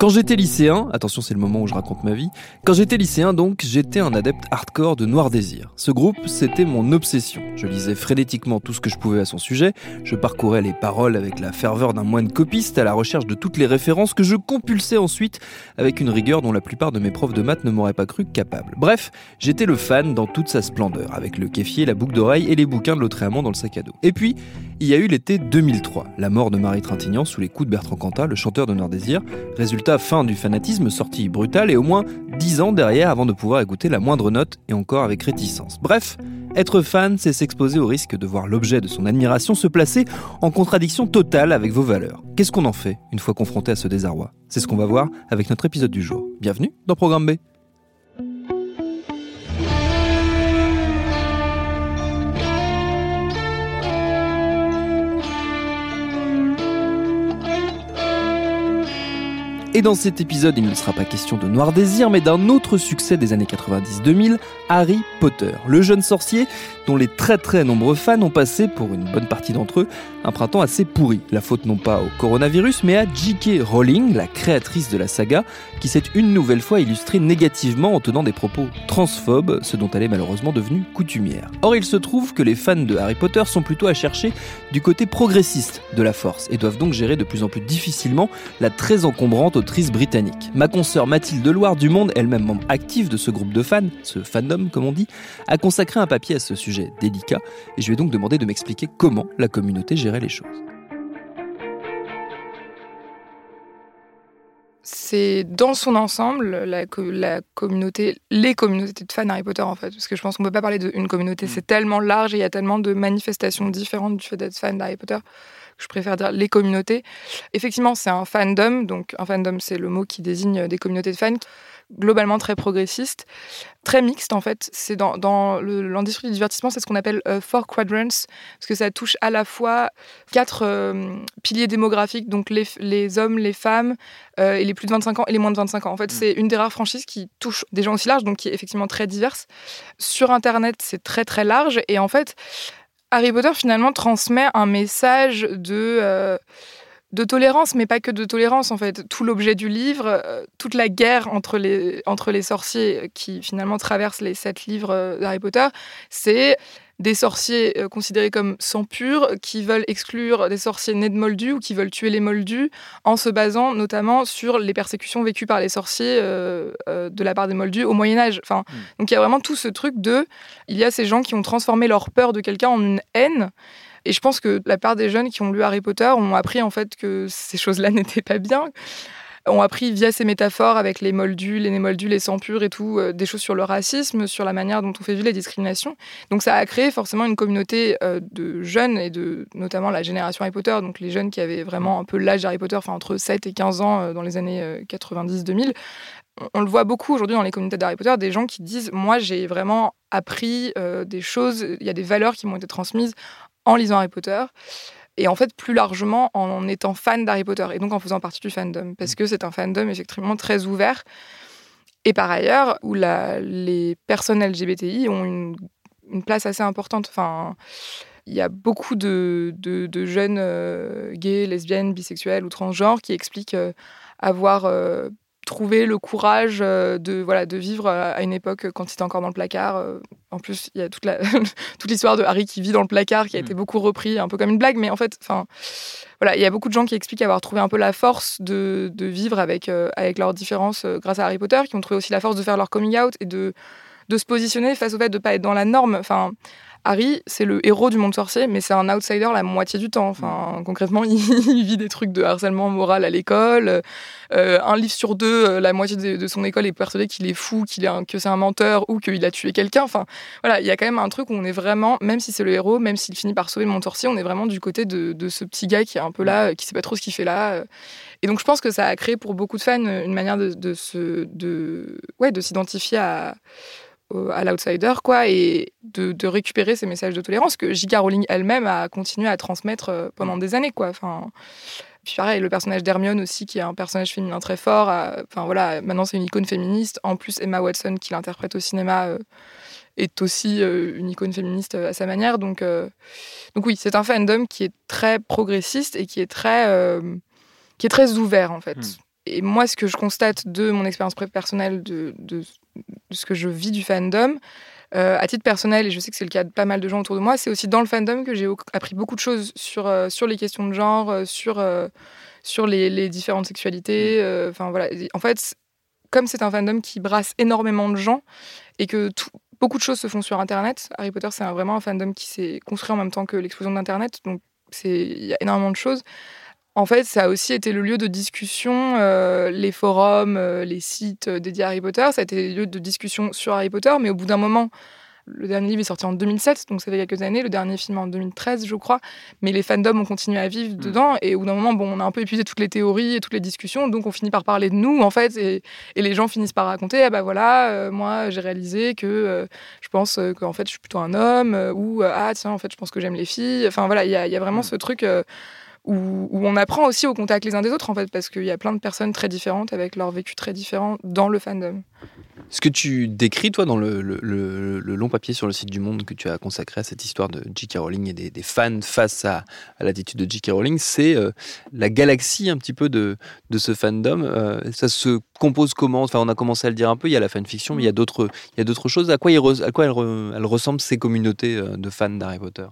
Quand j'étais lycéen, attention c'est le moment où je raconte ma vie, quand j'étais lycéen donc, j'étais un adepte hardcore de Noir Désir. Ce groupe, c'était mon obsession. Je lisais frénétiquement tout ce que je pouvais à son sujet, je parcourais les paroles avec la ferveur d'un moine copiste à la recherche de toutes les références que je compulsais ensuite avec une rigueur dont la plupart de mes profs de maths ne m'auraient pas cru capable. Bref, j'étais le fan dans toute sa splendeur, avec le kéfier, la boucle d'oreille et les bouquins de Lautréamont dans le sac à dos. Et puis, il y a eu l'été 2003, la mort de Marie Trintignant sous les coups de Bertrand Cantat, le chanteur de Noir Désir, résultat fin du fanatisme, sortie brutale et au moins 10 ans derrière avant de pouvoir écouter la moindre note et encore avec réticence. Bref, être fan, c'est s'exposer au risque de voir l'objet de son admiration se placer en contradiction totale avec vos valeurs. Qu'est-ce qu'on en fait une fois confronté à ce désarroi? C'est ce qu'on va voir avec notre épisode du jour. Bienvenue dans Programme B. Et dans cet épisode, il ne sera pas question de Noir Désir, mais d'un autre succès des années 90-2000, Harry Potter, le jeune sorcier dont les très très nombreux fans ont passé, pour une bonne partie d'entre eux, un printemps assez pourri. La faute non pas au coronavirus, mais à J.K. Rowling, la créatrice de la saga, qui s'est une nouvelle fois illustrée négativement en tenant des propos transphobes, ce dont elle est malheureusement devenue coutumière. Or, il se trouve que les fans de Harry Potter sont plutôt à chercher du côté progressiste de la force, et doivent donc gérer de plus en plus difficilement la très encombrante autrice britannique. Ma consoeur Mathilde Loire du Monde, elle-même membre active de ce groupe de fans, ce fandom comme on dit, a consacré un papier à ce sujet délicat, et je lui ai donc demandé de m'expliquer comment la communauté gérait les choses. c'est dans son ensemble la, la, communauté, les communautés de fans Harry Potter en fait, parce que je pense qu'on peut pas parler d'une communauté, c'est tellement large et il y a tellement de manifestations différentes du fait d'être fan d'Harry Potter je préfère dire les communautés. Effectivement, c'est un fandom, donc un fandom c'est le mot qui désigne des communautés de fans globalement très progressiste, très mixte en fait. C'est dans, dans l'industrie du divertissement, c'est ce qu'on appelle euh, four quadrants, parce que ça touche à la fois quatre euh, piliers démographiques, donc les, les hommes, les femmes, euh, et les plus de 25 ans et les moins de 25 ans. En fait, mm. c'est une des rares franchises qui touche des gens aussi larges, donc qui est effectivement très diverse. Sur Internet, c'est très très large, et en fait, Harry Potter finalement transmet un message de de tolérance, mais pas que de tolérance en fait. Tout l'objet du livre, euh, toute la guerre entre les, entre les sorciers qui finalement traversent les sept livres euh, d'Harry Potter, c'est des sorciers euh, considérés comme sans purs qui veulent exclure des sorciers nés de moldus ou qui veulent tuer les moldus en se basant notamment sur les persécutions vécues par les sorciers de la part des moldus au Moyen Âge. Enfin, hmm. Donc il y a vraiment tout ce truc de, il y a ces gens qui ont transformé leur peur de quelqu'un en une haine. Et je pense que la part des jeunes qui ont lu Harry Potter ont appris en fait que ces choses-là n'étaient pas bien ont appris via ces métaphores avec les moldus, les némoldus, les sans purs et tout, euh, des choses sur le racisme, sur la manière dont on fait vivre les discriminations. Donc ça a créé forcément une communauté euh, de jeunes et de notamment la génération Harry Potter, donc les jeunes qui avaient vraiment un peu l'âge d'Harry Potter, enfin entre 7 et 15 ans euh, dans les années 90-2000 on le voit beaucoup aujourd'hui dans les communautés d'Harry Potter, des gens qui disent Moi, j'ai vraiment appris des choses, il y a des valeurs qui m'ont été transmises en lisant Harry Potter. Et en fait, plus largement, en étant fan d'Harry Potter et donc en faisant partie du fandom. Parce que c'est un fandom effectivement très ouvert. Et par ailleurs, où les personnes LGBTI ont une, place assez importante. Enfin, il y a beaucoup de, jeunes euh, gays, lesbiennes, bisexuels ou transgenres qui expliquent euh, avoir euh, trouver le courage euh, de, voilà, de vivre à une époque quand il était encore dans le placard. Euh, en plus, il y a toute, la, toute l'histoire de Harry qui vit dans le placard qui a été mm. beaucoup repris, un peu comme une blague, mais en fait, enfin, voilà, il y a beaucoup de gens qui expliquent avoir trouvé un peu la force de, de vivre avec, euh, avec leurs différences grâce à Harry Potter, qui ont trouvé aussi la force de faire leur coming out et de, de se positionner face au fait de ne pas être dans la norme. Enfin, Harry, c'est le héros du monde sorcier, mais c'est un outsider la moitié du temps. Enfin, concrètement, il, vit des trucs de harcèlement moral à l'école. Euh, un livre sur deux, euh, la moitié de, son école est persuadé qu'il est fou, qu'il est que c'est un menteur ou qu'il a tué quelqu'un. Enfin, voilà, il y a quand même un truc où on est vraiment, même si c'est le héros, même s'il finit par sauver le monde sorcier, on est vraiment du côté de, de, ce petit gars qui est un peu là, qui sait pas trop ce qu'il fait là. Et donc, je pense que ça a créé pour beaucoup de fans une manière de, de se, de, ouais, de s'identifier à à l'outsider, quoi, et de, récupérer ces messages de tolérance que J.K. Rowling elle-même a continué à transmettre euh, pendant des années, quoi. Enfin, puis pareil, le personnage d'Hermione aussi, qui est un personnage féminin très fort. Enfin voilà, maintenant c'est une icône féministe. En plus, Emma Watson, qui l'interprète au cinéma, euh, est aussi euh, une icône féministe à sa manière. Donc, donc oui, c'est un fandom qui est très progressiste et qui est très, qui est très ouvert en fait. Hmm. Et moi, ce que je constate de mon expérience personnelle, de, de, ce que je vis du fandom, euh, à titre personnel, et je sais que c'est le cas de pas mal de gens autour de moi, c'est aussi dans le fandom que j'ai appris beaucoup de choses sur, euh, sur les questions de genre, euh, sur, sur les, les, différentes sexualités. Mm. Enfin voilà. En fait, comme c'est un fandom qui brasse énormément de gens et que tout, beaucoup de choses se font sur Internet, Harry Potter, c'est vraiment un fandom qui s'est construit en même temps que l'explosion d'Internet. Donc, il y a énormément de choses. En fait, ça a aussi été le lieu de discussion, euh, les forums, euh, les sites euh, dédiés à Harry Potter, ça a été le lieu de discussion sur Harry Potter, mais au bout d'un moment, le dernier livre est sorti en 2007, donc ça fait quelques années, le dernier film en 2013, je crois, mais les fandoms ont continué à vivre mm. dedans, et au bout d'un moment, bon, on a un peu épuisé toutes les théories et toutes les discussions, donc on finit par parler de nous, en fait, et, les gens finissent par raconter, ah bah voilà, moi j'ai réalisé que je pense qu'en fait je suis plutôt un homme, ou ah tiens, en fait je pense que j'aime les filles, enfin voilà, il y, y, a vraiment mm. ce truc où, on apprend aussi au contact les uns des autres, en fait, parce qu'il y a plein de personnes très différentes avec leur vécu très différent dans le fandom. Ce que tu décris, toi, dans le, long papier sur le site du Monde que tu as consacré à cette histoire de J.K. Rowling et des, fans face à, l'attitude de J.K. Rowling, c'est euh, la galaxie un petit peu de, de ce fandom. Euh, ça se compose comment? Enfin, on a commencé à le dire un peu, il y a la fanfiction, mais il y a d'autres, il y a d'autres choses. À quoi, à quoi elles, elles ressemblent ces communautés euh, de fans d'Harry Potter?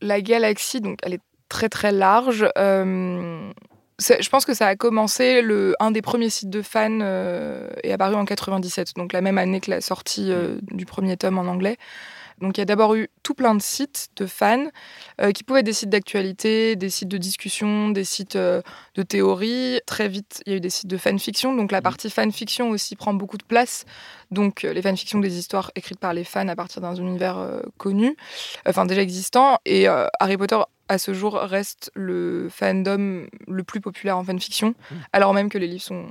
La galaxie, donc, elle est très très large. Euh, je pense que ça a commencé, le, un des premiers sites de fans euh, est apparu en 97, donc la même année que la sortie euh, du premier tome en anglais. Donc il y a d'abord eu tout plein de sites de fans qui pouvaient être des sites d'actualité, des sites de discussion, des sites de théorie. Très vite, il y a eu des sites de fanfiction. Donc la mmh. partie fanfiction aussi prend beaucoup de place. Donc les fanfictions des histoires écrites par les fans à partir d'un univers connu, enfin déjà existant. Et Harry Potter à ce jour, reste le fandom le plus populaire en fanfiction, mmh. alors même que les livres sont.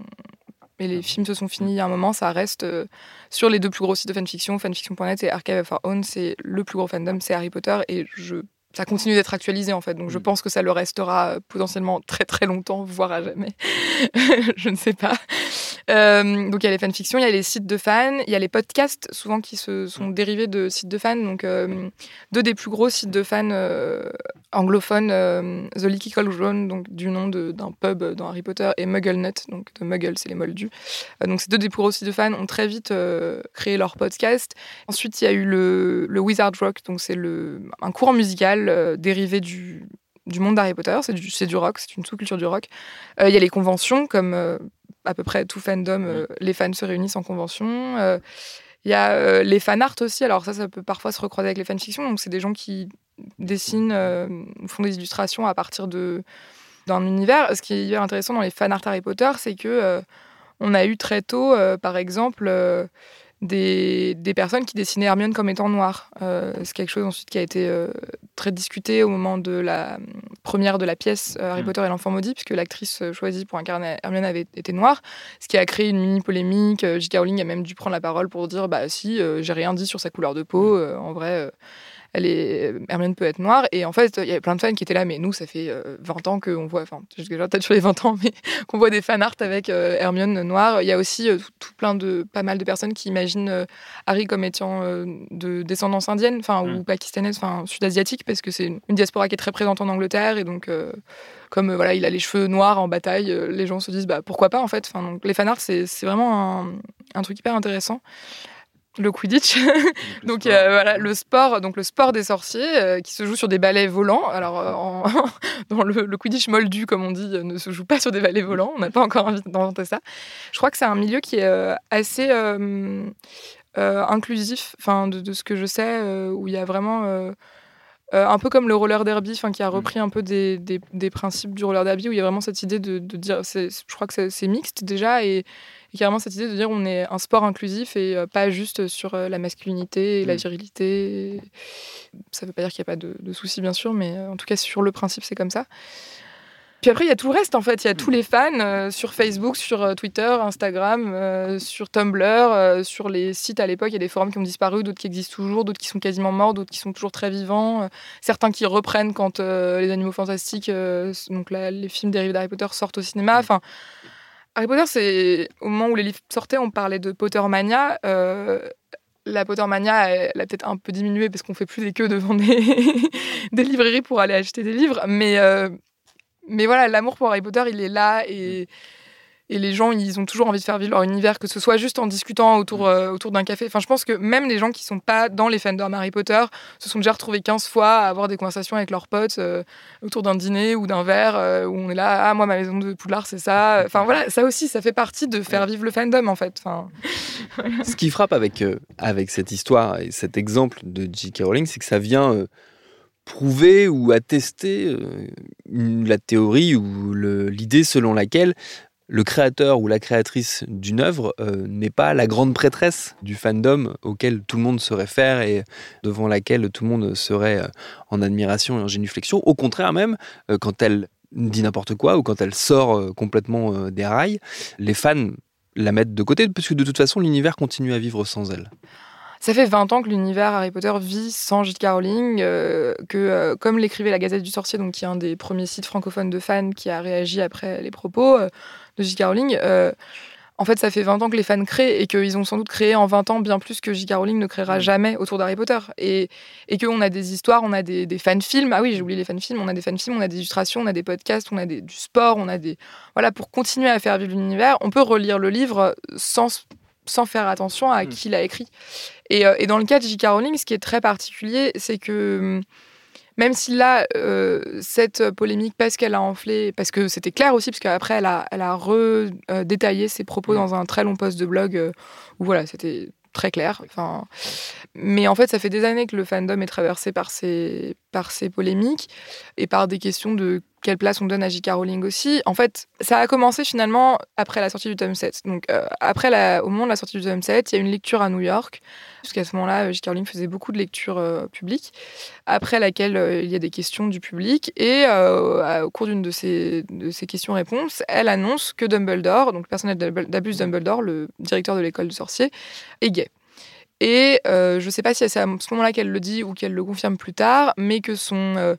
Et les films se sont finis il y a un moment, ça reste euh, sur les deux plus gros sites de fanfiction, fanfiction.net et Archive of Our Own, c'est le plus gros fandom, c'est Harry Potter, et je ça continue d'être actualisé en fait. Donc je mmh. pense que ça le restera potentiellement très très longtemps, voire à jamais. je ne sais pas. Euh, donc il y a les fanfictions, il y a les sites de fans, il y a les podcasts souvent qui se sont dérivés de sites de fans. Donc euh, deux des plus gros sites de fans euh, anglophones, The Leaky Cauldron, donc du nom d'un pub dans Harry Potter, et MuggleNet, donc de Muggle, c'est les moldus. donc ces deux gros sites de fans ont très vite créé leur podcast. Ensuite il y a eu le, le Wizard Rock, donc c'est un courant musical dérivé du du monde d'Harry Potter, c'est du, du, rock, c'est une sous-culture du rock. Il y a les conventions comme à peu près tout fandom, euh, les fans se réunissent en convention. Euh, il y a euh, les fan art aussi. Alors ça, ça peut parfois se recroiser avec les fanfictions. Donc c'est des gens qui dessinent, font des illustrations à partir de d'un univers. Ce qui est hyper intéressant dans les fan art Harry Potter, c'est que on a eu très tôt, par exemple des, personnes qui dessinaient Hermione comme étant noire. Euh, c'est quelque chose ensuite qui a été euh, très discuté au moment de la première de la pièce euh, Harry mm. Potter et l'enfant maudit, puisque l'actrice choisie pour incarner Hermione avait été noire, ce qui a créé une mini polémique. J.K. Rowling a même dû prendre la parole pour dire bah si, j'ai rien dit sur sa couleur de peau. Mm. en vrai, elle est, Hermione peut être noire. Et en fait, il y avait plein de fans qui étaient là, mais nous, ça fait 20 euh, ans qu'on voit, enfin, peut-être sur les 20 ans, mais qu'on voit des fan art avec euh, Hermione noire. Il y a aussi euh, tout, plein de, pas mal de personnes qui imaginent Harry comme étant de descendance indienne, enfin, ou mm. pakistanaise, enfin, sud-asiatique, parce que c'est une, diaspora qui est très présente en Angleterre. Et donc, comme voilà, il a les cheveux noirs en bataille, les gens se disent, bah, pourquoi pas, en fait. Enfin, donc, les fan art, c'est vraiment un, un, truc hyper intéressant le Quidditch. donc euh, voilà, le sport, donc le sport des sorciers euh, qui se joue sur des balais volants. Alors euh, dans le, Quidditch moldu, comme on dit, ne se joue pas sur des balais volants. On n'a pas encore envie d'inventer ça. Je crois que c'est un milieu qui est assez inclusif, enfin de, de, ce que je sais, où il y a vraiment euh, un peu comme le roller derby, qui a mm. repris un peu des, des, principes du roller derby, où il y a vraiment cette idée de, de dire, je crois que c'est mixte déjà, et, vraiment cette idée de dire on est un sport inclusif et euh, pas juste sur euh, la masculinité et la mm. virilité. Ça ne veut pas dire qu'il n'y a pas de, de soucis, bien sûr, mais en tout cas, sur le principe, c'est comme ça. Puis après, il y a tout le reste, en fait. Il y a tous les fans euh, sur Facebook, sur euh, Twitter, Instagram, euh, sur Tumblr, sur les sites à l'époque. Il y a des forums qui ont disparu, d'autres qui existent toujours, d'autres qui sont quasiment morts, d'autres qui sont toujours très vivants. certains qui reprennent quand les animaux fantastiques, donc les films dérivés d'Harry Potter, sortent au cinéma. Enfin, Harry Potter, c'est au moment où les livres sortaient, on parlait de Pottermania la Pottermania, elle, a peut-être un peu diminué parce qu'on fait plus des queues devant des, des librairies pour aller acheter des livres. Mais, mais voilà, l'amour pour Harry Potter, il est là et, et les gens, ils ont toujours envie de faire vivre leur univers, que ce soit juste en discutant autour, mm. euh, autour d'un café. Enfin, je pense que même les gens qui sont pas dans les fandoms Harry Potter se sont déjà retrouvés 15 fois à avoir des conversations avec leurs potes euh, autour d'un dîner ou d'un verre euh, où on est là, ah, moi, ma maison de Poudlard, c'est ça. Enfin, voilà, ça aussi, ça fait partie de faire vivre le fandom, en fait. Enfin, Ce qui frappe avec, avec cette histoire et cet exemple de J.K. Rowling, c'est que ça vient prouver ou attester la théorie ou l'idée selon laquelle le créateur ou la créatrice d'une œuvre euh, n'est pas la grande prêtresse du fandom auquel tout le monde se réfère et devant laquelle tout le monde serait euh, en admiration et en génuflexion. Au contraire même, quand elle dit n'importe quoi ou quand elle sort complètement des rails, les fans la mettent de côté parce que de toute façon l'univers continue à vivre sans elle. Ça fait 20 ans que l'univers Harry Potter vit sans J.K. Rowling, euh, que euh, comme l'écrivait la Gazette du Sorcier, donc qui est un des premiers sites francophones de fans qui a réagi après les propos euh, de J.K. Rowling, en fait, ça fait 20 ans que les fans créent et qu'ils ont sans doute créé en 20 ans bien plus que J.K. Rowling ne créera mm. jamais autour d'Harry Potter. Et, et qu'on a des histoires, on a des, des fan-films. Ah oui, j'ai oublié les fan-films. On a des fan-films, on a des illustrations, on a des podcasts, on a du sport, on a des. Voilà, pour continuer à faire vivre l'univers, on peut relire le livre sans sans faire attention à mm. qui l'a écrit. Euh, et, dans le cas de J.K. Rowling, ce qui est très particulier, c'est que hum, même si là, euh, cette polémique, parce qu'elle a enflé, parce que c'était clair aussi, parce qu'après, elle a, elle a redétaillé ses propos mm. dans un très long post de blog euh, où voilà, c'était très clair. Enfin, mais en fait, ça fait des années que le fandom est traversé par ces, par ces polémiques et par des questions de quelle place on donne à J.K. Rowling aussi. En fait, ça a commencé finalement après la sortie du tome 7. Donc, euh, après la, au moment de la sortie du tome 7, il y a une lecture à New York, puisqu'à ce moment-là, J.K. Rowling faisait beaucoup de lectures euh, publiques, après laquelle euh, il y a des questions du public. Et au cours d'une de ces, de ces questions-réponses, elle annonce que Dumbledore, donc le personnage d'Abus Dumbledore, le directeur de l'école de sorciers, est gay. Et je ne sais pas si c'est à ce moment-là qu'elle le dit ou qu'elle le confirme plus tard, mais que son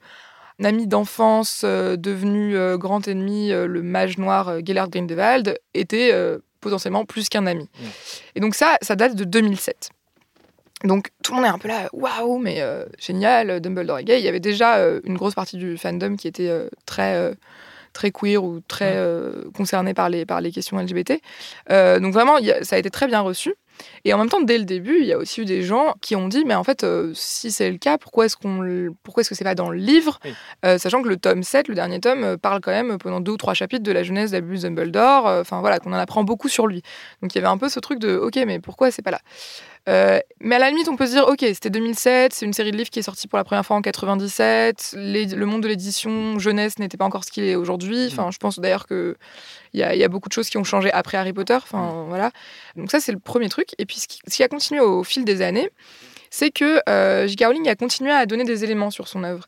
ami d'enfance euh, devenu euh, grand ennemi, euh, le mage noir Gellert Grindelwald, était potentiellement plus qu'un ami. Mm. Et donc ça, ça date de 2007. Donc tout le monde est un peu là, waouh, mais génial, Dumbledore est gay. Il y avait déjà une grosse partie du fandom qui était très très queer ou très concerné par les, par les questions LGBT. donc vraiment, ça a été très bien reçu. Et en même temps, dès le début, il y a aussi eu des gens qui ont dit, mais en fait, euh, si c'est le cas, pourquoi est-ce qu'on, pourquoi est-ce que c'est pas dans le livre, euh, sachant que le tome 7, le dernier tome, euh, parle quand même pendant deux ou trois chapitres de la jeunesse d'Abus Dumbledore, enfin voilà, qu'on en apprend beaucoup sur lui. Donc il y avait un peu ce truc de, ok, mais pourquoi c'est pas là? Euh, mais à la limite, on peut se dire, ok, c'était 2007, c'est une série de livres qui est sortie pour la première fois en 97. le monde de l'édition jeunesse n'était pas encore ce qu'il est aujourd'hui. Enfin, je pense d'ailleurs que il y, a beaucoup de choses qui ont changé après Harry Potter. Enfin, voilà. Donc ça, c'est le premier truc. Et puis, ce qui, a continué au fil des années, c'est que euh, J.K. Rowling a continué à donner des éléments sur son œuvre.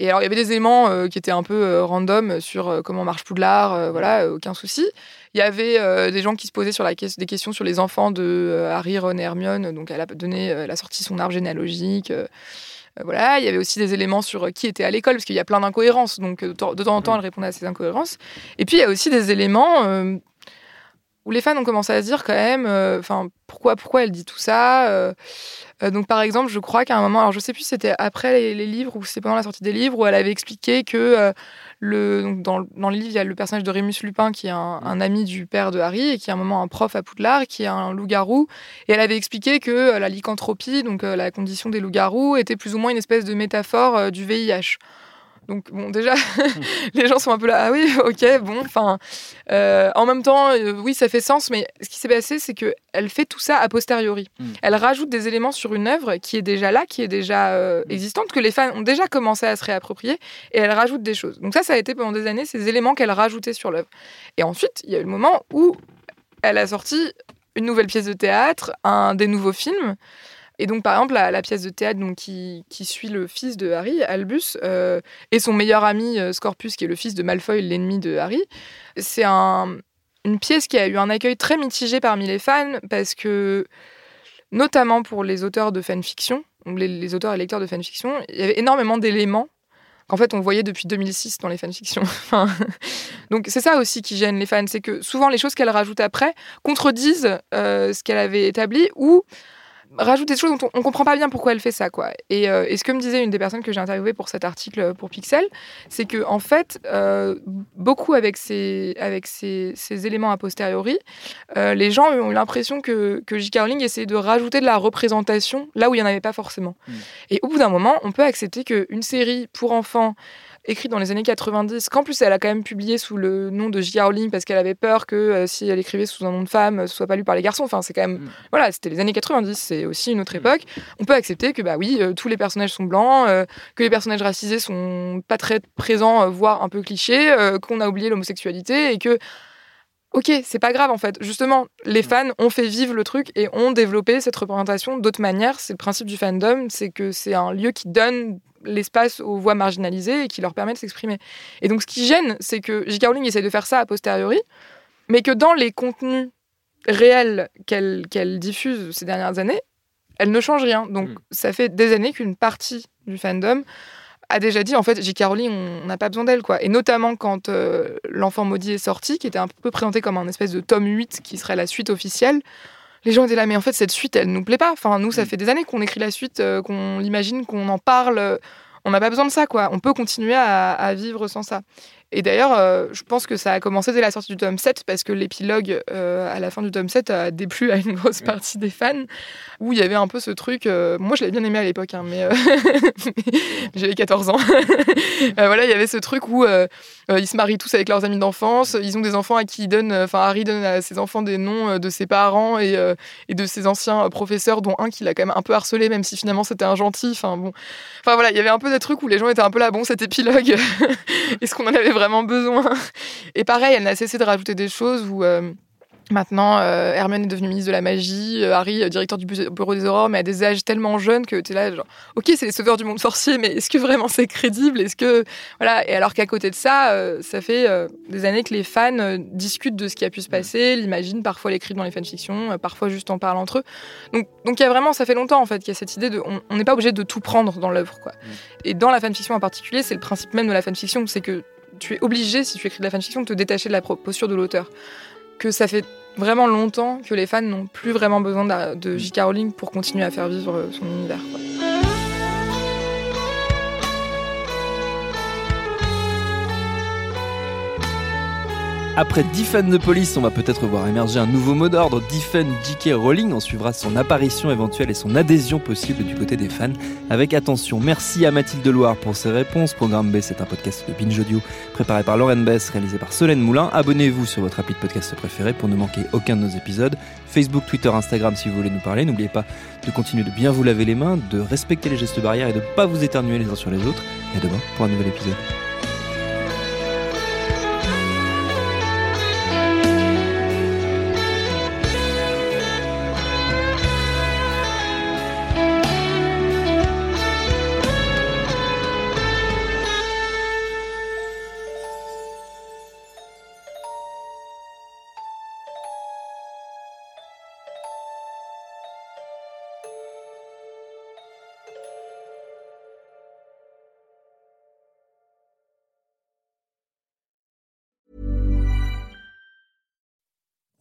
Et alors, il y avait des éléments euh, qui étaient un peu euh, random sur euh, comment marche Poudlard, voilà, aucun souci. Il y avait des gens qui se posaient sur la des questions sur les enfants de Harry, Ron et Hermione. Donc, elle a donné, elle a sorti son arbre généalogique. voilà, il y avait aussi des éléments sur qui était à l'école, parce qu'il y a plein d'incohérences. Donc, de temps en temps, elle répondait à ces incohérences. Et puis, il y a aussi des éléments où les fans ont commencé à se dire quand même, euh, enfin, pourquoi, pourquoi elle dit tout ça euh, euh, Donc, par exemple, je crois qu'à un moment, alors je sais plus si c'était après les, livres ou c'est pendant la sortie des livres, où elle avait expliqué que le, donc dans, dans, le livre, il y a le personnage de Rémus Lupin qui est un, ami du père de Harry et qui est à un moment un prof à Poudlard, qui est un loup-garou. Et elle avait expliqué que la lycanthropie, donc la condition des loups-garous, était plus ou moins une espèce de métaphore du VIH. Donc bon, déjà, les gens sont un peu là, ah oui, ok, bon, enfin, euh, en même temps, euh, oui, ça fait sens, mais ce qui s'est passé, c'est que elle fait tout ça a posteriori. Mm. Elle rajoute des éléments sur une œuvre qui est déjà là, qui est déjà euh, existante, que les fans ont déjà commencé à se réapproprier, et elle rajoute des choses. Donc ça, ça a été pendant des années ces éléments qu'elle rajoutait sur l'œuvre. Et ensuite, il y a eu le moment où elle a sorti une nouvelle pièce de théâtre, un des nouveaux films. Et donc, par exemple, la, pièce de théâtre qui, suit le fils de Harry, Albus, euh, et son meilleur ami euh, Scorpius, qui est le fils de Malfoy, l'ennemi de Harry, c'est un- une pièce qui a eu un accueil très mitigé parmi les fans, parce que, notamment pour les auteurs de fanfiction, les, auteurs et lecteurs de fanfiction, il y avait énormément d'éléments qu'en fait on voyait depuis 2006 dans les fanfictions. Donc c'est ça aussi qui gêne les fans, c'est que souvent les choses qu'elle rajoute après contredisent euh, ce qu'elle avait établi ou rajoute des choses dont on, on comprend pas bien pourquoi elle fait ça quoi. Et, euh, et ce que me disait une des personnes que j'ai interviewées pour cet article euh, pour Pixel, c'est que en fait euh, beaucoup avec ces avec ces, ces éléments a posteriori, euh, les gens ont eu l'impression que que J.K. Rowling essayait de rajouter de la représentation là où il y en avait pas forcément. Mm. Et au bout d'un moment, on peut accepter qu'une série pour enfants écrite dans les années 90, qu'en plus elle a quand même publié sous le nom de J.K. Rowling parce qu'elle avait peur que euh, si elle écrivait sous un nom de femme, ce soit pas lu par les garçons. Enfin, c'est quand même. Mm. Voilà, c'était les années 90, c'est aussi une autre Mm. époque. On peut accepter que, bah oui, euh, tous les personnages sont blancs, euh, que les personnages racisés sont pas très présents, voire un peu clichés, qu'on a oublié l'homosexualité et que. Ok, c'est pas grave en fait. Justement, les Mm. fans ont fait vivre le truc et ont développé cette représentation d'autres manières. C'est le principe du fandom, c'est que c'est un lieu qui donne l'espace aux voix marginalisées et qui leur permet de s'exprimer. Et donc, ce qui gêne, c'est que J.K. Rowling essaie de faire ça a posteriori, mais que dans les contenus réels qu'elle diffuse ces dernières années, elle ne change rien. Donc, Mm. ça fait des années qu'une partie du fandom a déjà dit en fait J.K. Rowling on n'a pas besoin d'elle quoi et notamment quand euh, l'enfant maudit est sorti qui était un peu présenté comme un espèce de tome 8 qui serait la suite officielle les gens étaient là mais en fait cette suite elle nous plaît pas. Enfin nous ça Mm. fait des années qu'on écrit la suite euh, qu'on l'imagine qu'on en parle. On n'a pas besoin de ça quoi. On peut continuer à, à vivre sans ça et d'ailleurs euh, je pense que ça a commencé dès la sortie du tome 7 parce que l'épilogue euh, à la fin du tome 7 a déplu à une grosse partie des fans où il y avait un peu ce truc euh, moi je l'avais bien aimé à l'époque hein, mais j'avais 14 ans. Voilà il y avait ce truc où ils se marient tous avec leurs amis d'enfance ils ont des enfants à qui ils donnent enfin Harry donne à ses enfants des noms de ses parents et, et de ses anciens professeurs dont un qui l'a quand même un peu harcelé même si finalement c'était un gentil enfin bon. Enfin voilà il y avait un peu des trucs où les gens étaient un peu là bon cet épilogue est-ce qu'on en avait vraiment besoin et pareil elle n'a cessé de rajouter des choses où euh, Maintenant, euh, Hermione est devenue ministre de la magie, euh, Harry, euh, directeur du bu- bureau des aurores, mais à des âges tellement jeunes que tu es là, genre, ok, c'est les sauveurs du monde sorcier, mais est-ce que vraiment c'est crédible? Est-ce que. Voilà, et alors qu'à côté de ça, ça fait des années que les fans discutent de ce qui a pu se passer, l'imaginent, parfois l'écrivent dans les fanfictions, parfois juste en parlent entre eux. Donc, donc il y a vraiment, ça fait longtemps en fait, qu'il y a cette idée de. On on n'est pas obligé de tout prendre dans l'œuvre, quoi. Et dans la fanfiction en particulier, c'est le principe même de la fanfiction, c'est que tu es obligé, si tu écris de la fanfiction, de te détacher de la posture de l'auteur. Que ça fait vraiment longtemps que les fans n'ont plus vraiment besoin de, J.K. Rowling pour continuer à faire vivre euh, son univers. Après Defend the Police, on va peut-être voir émerger un nouveau mot d'ordre, Defend J.K. Rowling. On suivra son apparition éventuelle et son adhésion possible du côté des fans avec attention. Merci à Mathilde Loire pour ses réponses. Programme B, c'est un podcast de Binge Audio préparé par Lauren Bess, réalisé par Solène Moulin. Abonnez-vous sur votre appli de podcast préféré pour ne manquer aucun de nos épisodes. Facebook, Twitter, Instagram si vous voulez nous parler. N'oubliez pas de continuer de bien vous laver les mains, de respecter les gestes barrières et de ne pas vous éternuer les uns sur les autres. Et à demain pour un nouvel épisode.